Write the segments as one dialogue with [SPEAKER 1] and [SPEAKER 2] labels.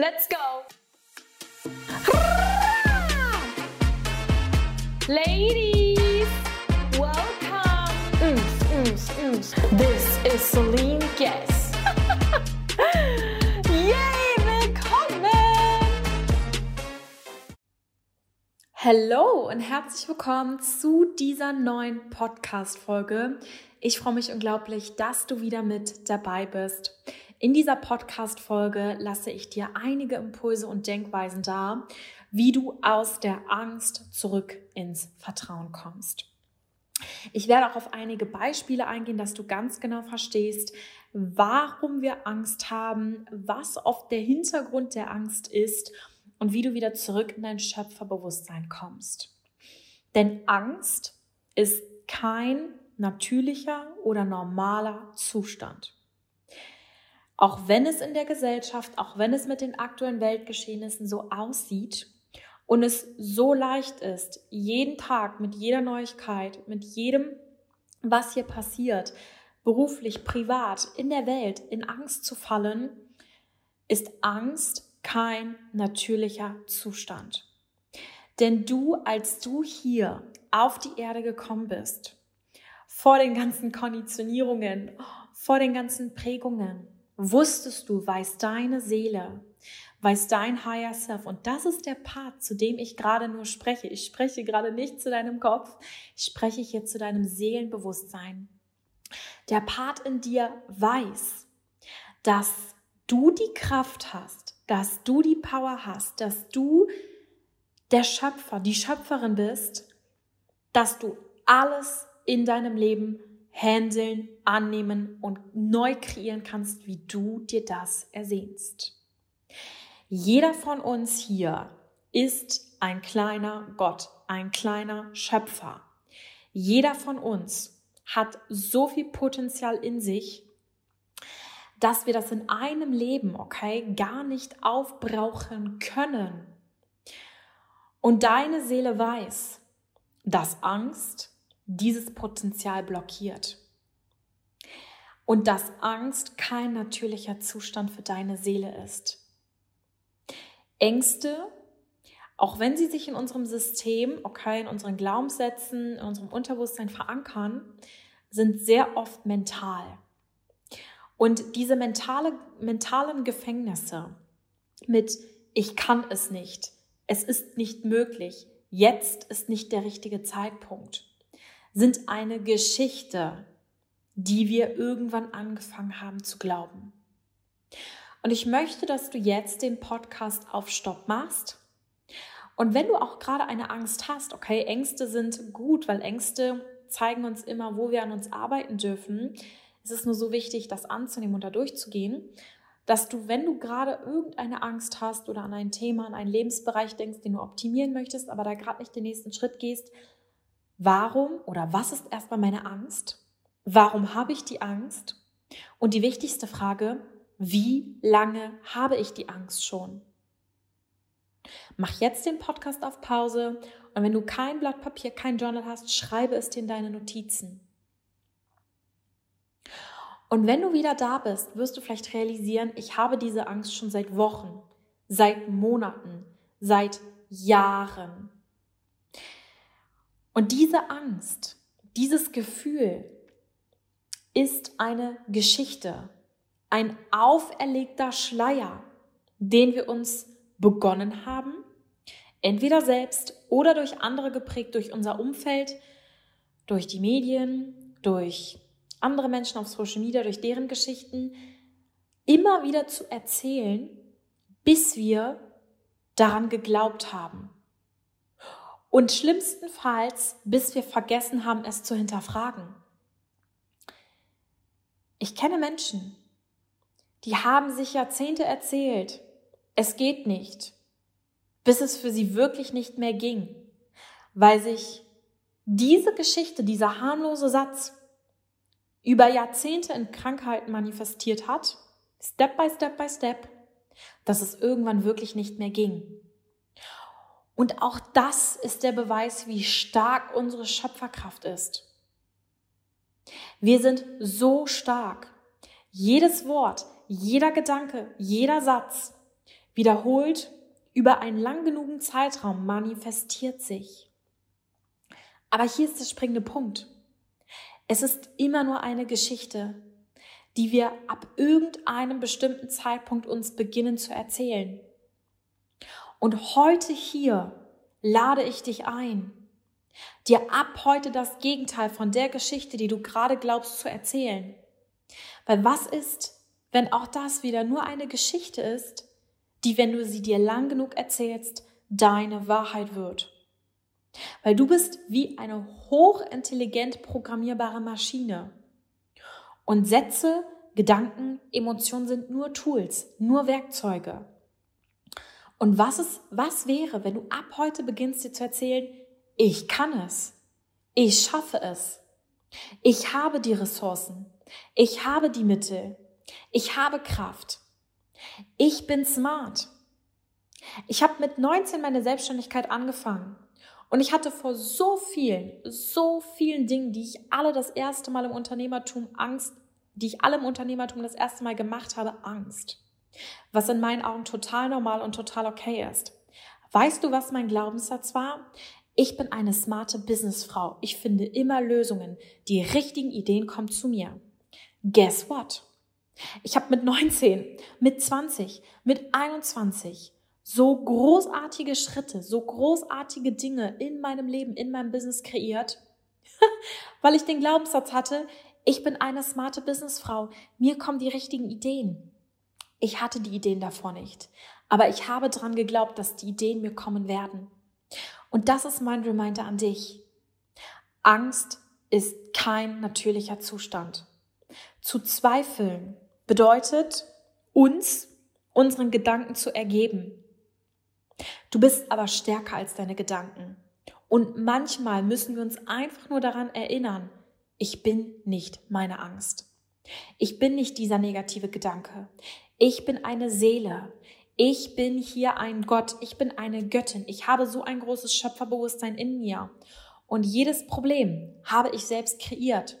[SPEAKER 1] Let's go! Ladies, welcome! This is Celine Guess. Yay, willkommen! Hallo und herzlich willkommen zu dieser neuen Podcast-Folge. Ich freue mich unglaublich, dass du wieder mit dabei bist. In dieser Podcast-Folge lasse ich dir einige Impulse und Denkweisen da, wie du aus der Angst zurück ins Vertrauen kommst. Ich werde auch auf einige Beispiele eingehen, dass du ganz genau verstehst, warum wir Angst haben, was oft der Hintergrund der Angst ist und wie du wieder zurück in dein Schöpferbewusstsein kommst. Denn Angst ist kein natürlicher oder normaler Zustand. Auch wenn es in der Gesellschaft, auch wenn es mit den aktuellen Weltgeschehnissen so aussieht und es so leicht ist, jeden Tag mit jeder Neuigkeit, mit jedem, was hier passiert, beruflich, privat, in der Welt, in Angst zu fallen, ist Angst kein natürlicher Zustand. Denn du, als du hier auf die Erde gekommen bist, vor den ganzen Konditionierungen, vor den ganzen Prägungen, wusstest du, weiß deine Seele, weiß dein Higher Self. Und das ist der Part, zu dem ich gerade nur spreche. Ich spreche gerade nicht zu deinem Kopf, ich spreche hier zu deinem Seelenbewusstsein. Der Part in dir weiß, dass du die Kraft hast, dass du die Power hast, dass du der Schöpfer, die Schöpferin bist, dass du alles in deinem Leben handeln, annehmen und neu kreieren kannst, wie du dir das ersehnst. Jeder von uns hier ist ein kleiner Gott, ein kleiner Schöpfer. Jeder von uns hat so viel Potenzial in sich, dass wir das in einem Leben, okay, gar nicht aufbrauchen können. Und deine Seele weiß, dass Angst dieses Potenzial blockiert. Und dass Angst kein natürlicher Zustand für deine Seele ist. Ängste, auch wenn sie sich in unserem System, okay, in unseren Glaubenssätzen, in unserem Unterbewusstsein verankern, sind sehr oft mental. Und diese mentale, mentalen Gefängnisse mit ich kann es nicht, es ist nicht möglich, jetzt ist nicht der richtige Zeitpunkt, sind eine Geschichte, die wir irgendwann angefangen haben zu glauben. Und ich möchte, dass du jetzt den Podcast auf Stopp machst. Und wenn du auch gerade eine Angst hast, okay, Ängste sind gut, weil Ängste zeigen uns immer, wo wir an uns arbeiten dürfen. Es ist nur so wichtig, das anzunehmen und da durchzugehen, dass du, wenn du gerade irgendeine Angst hast oder an ein Thema, an einen Lebensbereich denkst, den du optimieren möchtest, aber da gerade nicht den nächsten Schritt gehst, Warum oder was ist erstmal meine Angst? Warum habe ich die Angst? Und die wichtigste Frage, wie lange habe ich die Angst schon? Mach jetzt den Podcast auf Pause und wenn du kein Blatt Papier, kein Journal hast, schreibe es dir in deine Notizen. Und wenn du wieder da bist, wirst du vielleicht realisieren, ich habe diese Angst schon seit Wochen, seit Monaten, seit Jahren. Und diese Angst, dieses Gefühl ist eine Geschichte, ein auferlegter Schleier, den wir uns begonnen haben, entweder selbst oder durch andere geprägt, durch unser Umfeld, durch die Medien, durch andere Menschen auf Social Media, durch deren Geschichten, immer wieder zu erzählen, bis wir daran geglaubt haben. Und schlimmstenfalls, bis wir vergessen haben, es zu hinterfragen. Ich kenne Menschen, die haben sich Jahrzehnte erzählt, es geht nicht, bis es für sie wirklich nicht mehr ging, weil sich diese Geschichte, dieser harmlose Satz über Jahrzehnte in Krankheiten manifestiert hat, Step by Step by Step, dass es irgendwann wirklich nicht mehr ging. Und auch das ist der Beweis, wie stark unsere Schöpferkraft ist. Wir sind so stark. Jedes Wort, jeder Gedanke, jeder Satz wiederholt über einen lang genugen Zeitraum manifestiert sich. Aber hier ist der springende Punkt. Es ist immer nur eine Geschichte, die wir ab irgendeinem bestimmten Zeitpunkt uns beginnen zu erzählen. Und heute hier lade ich dich ein, dir ab heute das Gegenteil von der Geschichte, die du gerade glaubst zu erzählen. Weil was ist, wenn auch das wieder nur eine Geschichte ist, die, wenn du sie dir lang genug erzählst, deine Wahrheit wird? Weil du bist wie eine hochintelligent programmierbare Maschine. Und Sätze, Gedanken, Emotionen sind nur Tools, nur Werkzeuge. Und was ist, was wäre, wenn du ab heute beginnst dir zu erzählen, ich kann es. Ich schaffe es. Ich habe die Ressourcen. Ich habe die Mittel. Ich habe Kraft. Ich bin smart. Ich habe mit 19 meine Selbstständigkeit angefangen. Und ich hatte vor so vielen, so vielen Dingen, die ich alle das erste Mal im Unternehmertum Angst, die ich alle im Unternehmertum das erste Mal gemacht habe, Angst. Was in meinen Augen total normal und total okay ist. Weißt du, was mein Glaubenssatz war? Ich bin eine smarte Businessfrau. Ich finde immer Lösungen. Die richtigen Ideen kommen zu mir. Guess what? Ich habe mit 19, mit 20, mit 21 so großartige Schritte, so großartige Dinge in meinem Leben, in meinem Business kreiert, weil ich den Glaubenssatz hatte, ich bin eine smarte Businessfrau, mir kommen die richtigen Ideen. Ich hatte die Ideen davor nicht, aber ich habe dran geglaubt, dass die Ideen mir kommen werden. Und das ist mein Reminder an dich. Angst ist kein natürlicher Zustand. Zu zweifeln bedeutet, uns unseren Gedanken zu ergeben, Du bist aber stärker als deine Gedanken. Und manchmal müssen wir uns einfach nur daran erinnern, ich bin nicht meine Angst. Ich bin nicht dieser negative Gedanke. Ich bin eine Seele. Ich bin hier ein Gott. Ich bin eine Göttin. Ich habe so ein großes Schöpferbewusstsein in mir. Und jedes Problem habe ich selbst kreiert.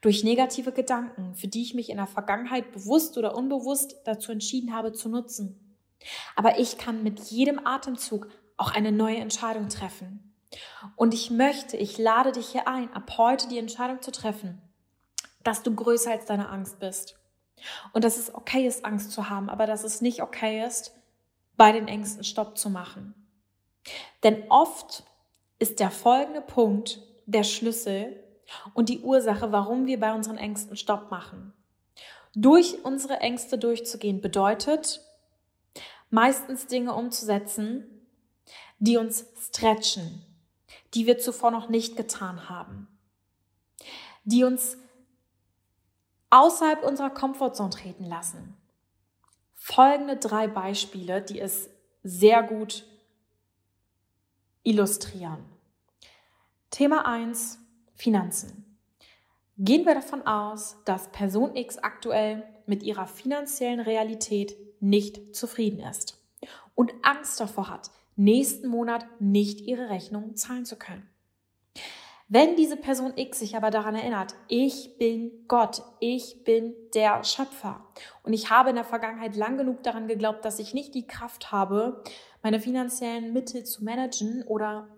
[SPEAKER 1] Durch negative Gedanken, für die ich mich in der Vergangenheit bewusst oder unbewusst dazu entschieden habe zu nutzen. Aber ich kann mit jedem Atemzug auch eine neue Entscheidung treffen. Und ich möchte, ich lade dich hier ein, ab heute die Entscheidung zu treffen, dass du größer als deine Angst bist. Und dass es okay ist, Angst zu haben, aber dass es nicht okay ist, bei den Ängsten Stopp zu machen. Denn oft ist der folgende Punkt der Schlüssel und die Ursache, warum wir bei unseren Ängsten Stopp machen. Durch unsere Ängste durchzugehen bedeutet, meistens Dinge umzusetzen, die uns stretchen, die wir zuvor noch nicht getan haben, die uns außerhalb unserer Komfortzone treten lassen. Folgende drei Beispiele, die es sehr gut illustrieren. Thema 1, Finanzen. Gehen wir davon aus, dass Person X aktuell mit ihrer finanziellen Realität nicht zufrieden ist und Angst davor hat, nächsten Monat nicht ihre Rechnung zahlen zu können. Wenn diese Person X sich aber daran erinnert, ich bin Gott, ich bin der Schöpfer und ich habe in der Vergangenheit lang genug daran geglaubt, dass ich nicht die Kraft habe, meine finanziellen Mittel zu managen oder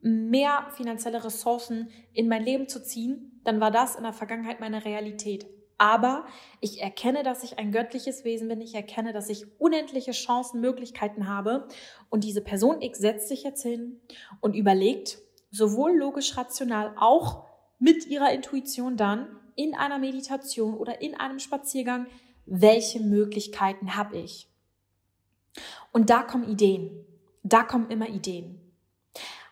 [SPEAKER 1] mehr finanzielle Ressourcen in mein Leben zu ziehen, dann war das in der Vergangenheit meine Realität. Aber ich erkenne, dass ich ein göttliches Wesen bin. Ich erkenne, dass ich unendliche Chancen, Möglichkeiten habe. Und diese Person X setzt sich jetzt hin und überlegt, sowohl logisch rational, auch mit ihrer Intuition dann in einer Meditation oder in einem Spaziergang, welche Möglichkeiten habe ich. Und da kommen Ideen. Da kommen immer Ideen.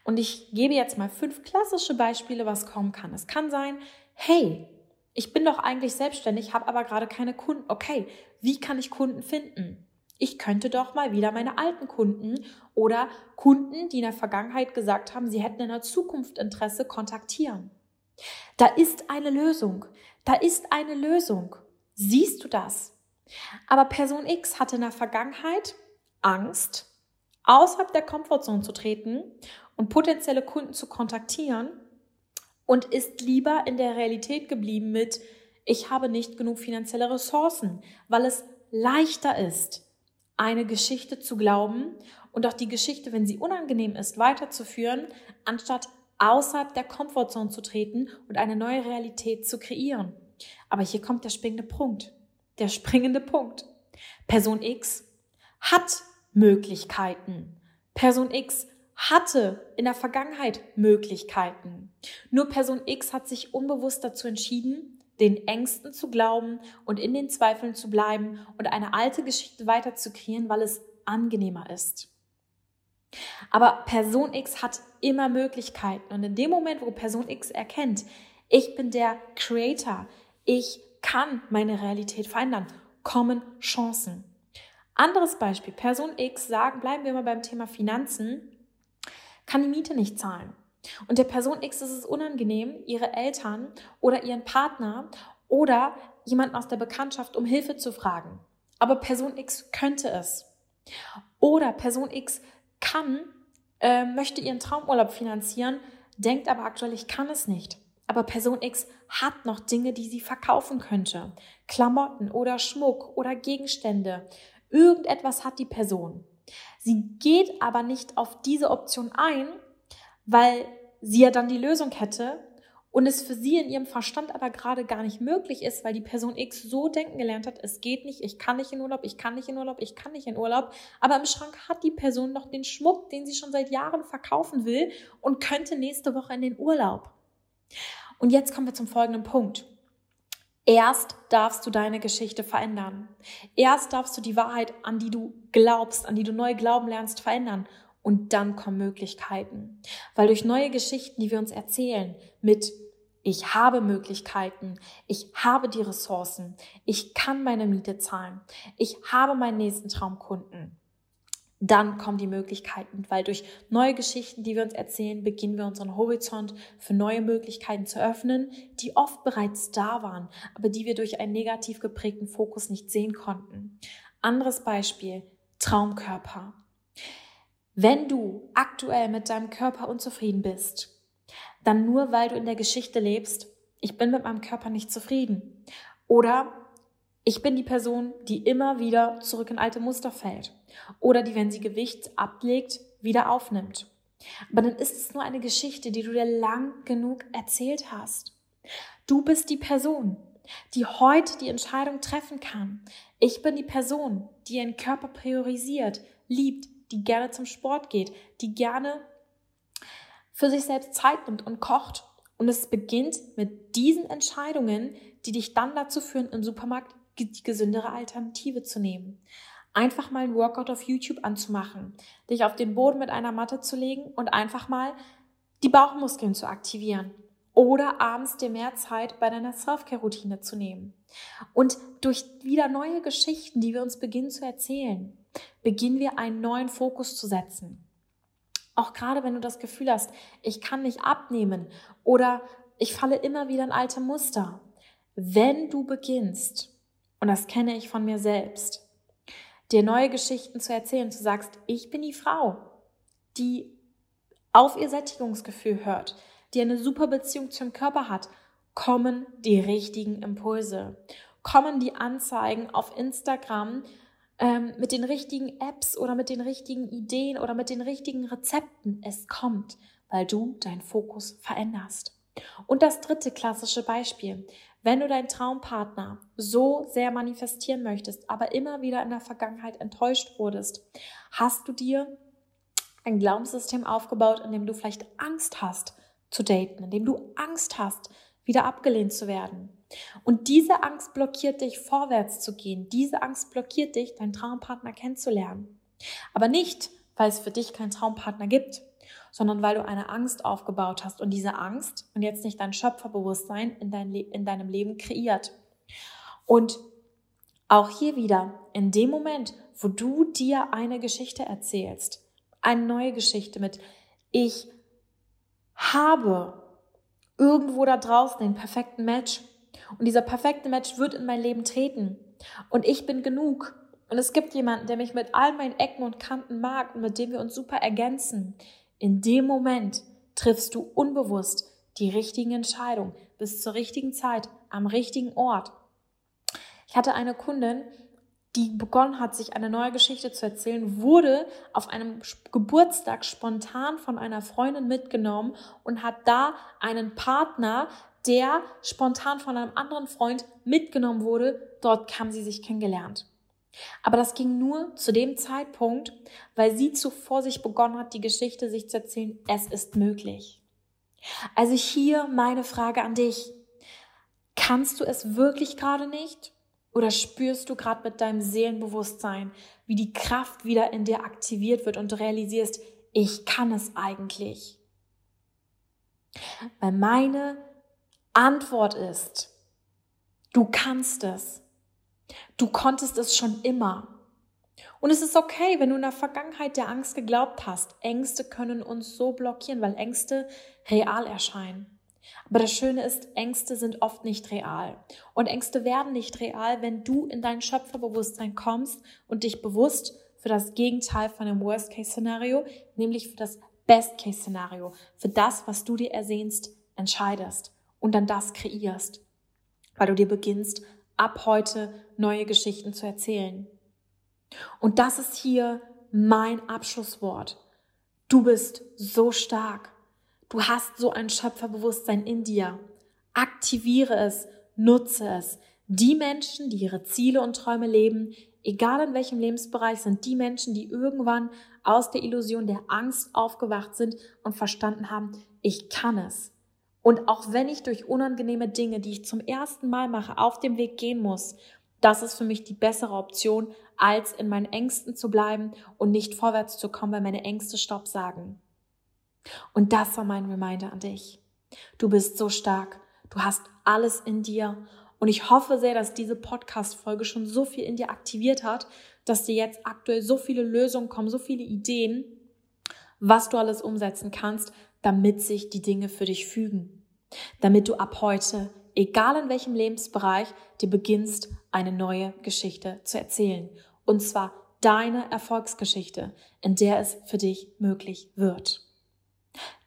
[SPEAKER 1] Und ich gebe jetzt mal fünf klassische Beispiele, was kommen kann. Es kann sein, hey, ich bin doch eigentlich selbstständig, habe aber gerade keine Kunden. Okay, wie kann ich Kunden finden? Ich könnte doch mal wieder meine alten Kunden oder Kunden, die in der Vergangenheit gesagt haben, sie hätten in der Zukunft Interesse, kontaktieren. Da ist eine Lösung. Da ist eine Lösung. Siehst du das? Aber Person X hatte in der Vergangenheit Angst, außerhalb der Komfortzone zu treten und potenzielle Kunden zu kontaktieren und ist lieber in der Realität geblieben mit, ich habe nicht genug finanzielle Ressourcen, weil es leichter ist, eine Geschichte zu glauben und auch die Geschichte, wenn sie unangenehm ist, weiterzuführen, anstatt außerhalb der Komfortzone zu treten und eine neue Realität zu kreieren. Aber hier kommt der springende Punkt. Der springende Punkt. Person X hat Möglichkeiten. Person X hatte in der Vergangenheit Möglichkeiten. Nur Person X hat sich unbewusst dazu entschieden, den Ängsten zu glauben und in den Zweifeln zu bleiben und eine alte Geschichte weiter zu kreieren, weil es angenehmer ist. Aber Person X hat immer Möglichkeiten und in dem Moment, wo Person X erkennt, ich bin der Creator, ich kann meine Realität verändern, kommen Chancen. Anderes Beispiel, Person X sagen, bleiben wir mal beim Thema Finanzen, kann die Miete nicht zahlen. Und der Person X ist es unangenehm, ihre Eltern oder ihren Partner oder jemanden aus der Bekanntschaft um Hilfe zu fragen. Aber Person X könnte es. Oder Person X kann, äh, möchte ihren Traumurlaub finanzieren, denkt aber aktuell, ich kann es nicht. Aber Person X hat noch Dinge, die sie verkaufen könnte. Klamotten oder Schmuck oder Gegenstände. Irgendetwas hat die Person. Sie geht aber nicht auf diese Option ein, weil sie ja dann die Lösung hätte und es für sie in ihrem Verstand aber gerade gar nicht möglich ist, weil die Person X so denken gelernt hat, es geht nicht, ich kann nicht in Urlaub, ich kann nicht in Urlaub, ich kann nicht in Urlaub, aber im Schrank hat die Person noch den Schmuck, den sie schon seit Jahren verkaufen will und könnte nächste Woche in den Urlaub. Und jetzt kommen wir zum folgenden Punkt. Erst darfst du deine Geschichte verändern. Erst darfst du die Wahrheit, an die du glaubst, an die du neu glauben lernst, verändern. Und dann kommen Möglichkeiten. Weil durch neue Geschichten, die wir uns erzählen, mit ich habe Möglichkeiten, ich habe die Ressourcen, ich kann meine Miete zahlen, ich habe meinen nächsten Traumkunden, dann kommen die Möglichkeiten, weil durch neue Geschichten, die wir uns erzählen, beginnen wir unseren Horizont für neue Möglichkeiten zu öffnen, die oft bereits da waren, aber die wir durch einen negativ geprägten Fokus nicht sehen konnten. Anderes Beispiel, Traumkörper. Wenn du aktuell mit deinem Körper unzufrieden bist, dann nur weil du in der Geschichte lebst, ich bin mit meinem Körper nicht zufrieden. Oder ich bin die Person, die immer wieder zurück in alte Muster fällt oder die, wenn sie Gewicht ablegt, wieder aufnimmt. Aber dann ist es nur eine Geschichte, die du dir lang genug erzählt hast. Du bist die Person, die heute die Entscheidung treffen kann. Ich bin die Person, die ihren Körper priorisiert, liebt, die gerne zum Sport geht, die gerne für sich selbst Zeit nimmt und kocht. Und es beginnt mit diesen Entscheidungen, die dich dann dazu führen, im Supermarkt die gesündere Alternative zu nehmen. Einfach mal ein Workout auf YouTube anzumachen, dich auf den Boden mit einer Matte zu legen und einfach mal die Bauchmuskeln zu aktivieren. Oder abends dir mehr Zeit bei deiner Self-Care-Routine zu nehmen. Und durch wieder neue Geschichten, die wir uns beginnen zu erzählen, beginnen wir einen neuen Fokus zu setzen. Auch gerade wenn du das Gefühl hast, ich kann nicht abnehmen oder ich falle immer wieder in alte Muster. Wenn du beginnst, und das kenne ich von mir selbst, dir neue Geschichten zu erzählen, du sagst, ich bin die Frau, die auf ihr Sättigungsgefühl hört, die eine super Beziehung zum Körper hat, kommen die richtigen Impulse, kommen die Anzeigen auf Instagram ähm, mit den richtigen Apps oder mit den richtigen Ideen oder mit den richtigen Rezepten. Es kommt, weil du deinen Fokus veränderst. Und das dritte klassische Beispiel. Wenn du deinen Traumpartner so sehr manifestieren möchtest, aber immer wieder in der Vergangenheit enttäuscht wurdest, hast du dir ein Glaubenssystem aufgebaut, in dem du vielleicht Angst hast zu daten, in dem du Angst hast, wieder abgelehnt zu werden. Und diese Angst blockiert dich, vorwärts zu gehen. Diese Angst blockiert dich, deinen Traumpartner kennenzulernen. Aber nicht, weil es für dich keinen Traumpartner gibt, sondern weil du eine Angst aufgebaut hast und diese Angst und jetzt nicht dein Schöpferbewusstsein in, dein in deinem Leben kreiert. Und auch hier wieder, in dem Moment, wo du dir eine Geschichte erzählst, eine neue Geschichte mit ich habe irgendwo da draußen den perfekten Match. Und dieser perfekte Match wird in mein Leben treten. Und ich bin genug. Und es gibt jemanden, der mich mit all meinen Ecken und Kanten mag und mit dem wir uns super ergänzen, in dem Moment triffst du unbewusst die richtigen Entscheidungen. Bis zur richtigen Zeit am richtigen Ort. Ich hatte eine Kundin, die begonnen hat, sich eine neue Geschichte zu erzählen, wurde auf einem Geburtstag spontan von einer Freundin mitgenommen und hat da einen Partner, der spontan von einem anderen Freund mitgenommen wurde. Dort haben sie sich kennengelernt. Aber das ging nur zu dem Zeitpunkt, weil sie zuvor sich begonnen hat, die Geschichte sich zu erzählen, es ist möglich. Also hier meine Frage an dich. Kannst du es wirklich gerade nicht? Oder spürst du gerade mit deinem Seelenbewusstsein, wie die Kraft wieder in dir aktiviert wird und du realisierst, ich kann es eigentlich? Weil meine Antwort ist, du kannst es. Du konntest es schon immer. Und es ist okay, wenn du in der Vergangenheit der Angst geglaubt hast. Ängste können uns so blockieren, weil Ängste real erscheinen. Aber das Schöne ist, Ängste sind oft nicht real. Und Ängste werden nicht real, wenn du in dein Schöpferbewusstsein kommst und dich bewusst für das Gegenteil von dem Worst-Case-Szenario, nämlich für das Best-Case-Szenario, für das, was du dir ersehnst, entscheidest und dann das kreierst, weil du dir beginnst, ab heute neue Geschichten zu erzählen. Und das ist hier mein Abschlusswort. Du bist so stark. Du hast so ein Schöpferbewusstsein in dir. Aktiviere es, nutze es. Die Menschen, die ihre Ziele und Träume leben, egal in welchem Lebensbereich, sind die Menschen, die irgendwann aus der Illusion der Angst aufgewacht sind und verstanden haben, ich kann es. Und auch wenn ich durch unangenehme Dinge, die ich zum ersten Mal mache, auf dem Weg gehen muss, das ist für mich die bessere Option, als in meinen Ängsten zu bleiben und nicht vorwärts zu kommen, weil meine Ängste Stopp sagen. Und das war mein Reminder an dich. Du bist so stark. Du hast alles in dir. Und ich hoffe sehr, dass diese Podcast-Folge schon so viel in dir aktiviert hat, dass dir jetzt aktuell so viele Lösungen kommen, so viele Ideen, was du alles umsetzen kannst, damit sich die Dinge für dich fügen. Damit du ab heute, egal in welchem Lebensbereich, dir beginnst, eine neue Geschichte zu erzählen. Und zwar deine Erfolgsgeschichte, in der es für dich möglich wird.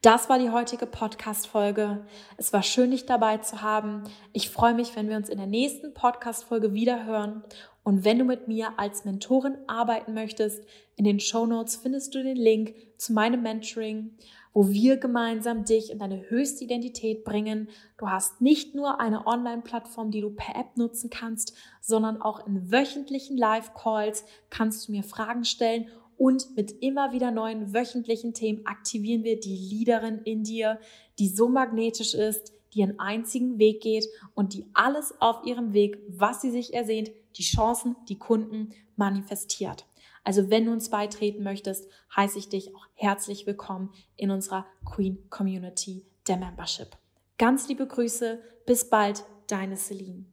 [SPEAKER 1] Das war die heutige Podcast-Folge. Es war schön, dich dabei zu haben. Ich freue mich, wenn wir uns in der nächsten Podcast-Folge wiederhören. Und wenn du mit mir als Mentorin arbeiten möchtest, in den Show Notes findest du den Link zu meinem Mentoring, wo wir gemeinsam dich in deine höchste Identität bringen. Du hast nicht nur eine Online-Plattform, die du per App nutzen kannst, sondern auch in wöchentlichen Live-Calls kannst du mir Fragen stellen und mit immer wieder neuen wöchentlichen Themen aktivieren wir die Leaderin in dir, die so magnetisch ist, die einen einzigen Weg geht und die alles auf ihrem Weg, was sie sich ersehnt, die Chancen, die Kunden manifestiert. Also wenn du uns beitreten möchtest, heiße ich dich auch herzlich willkommen in unserer Queen Community der Membership. Ganz liebe Grüße, bis bald, deine Celine.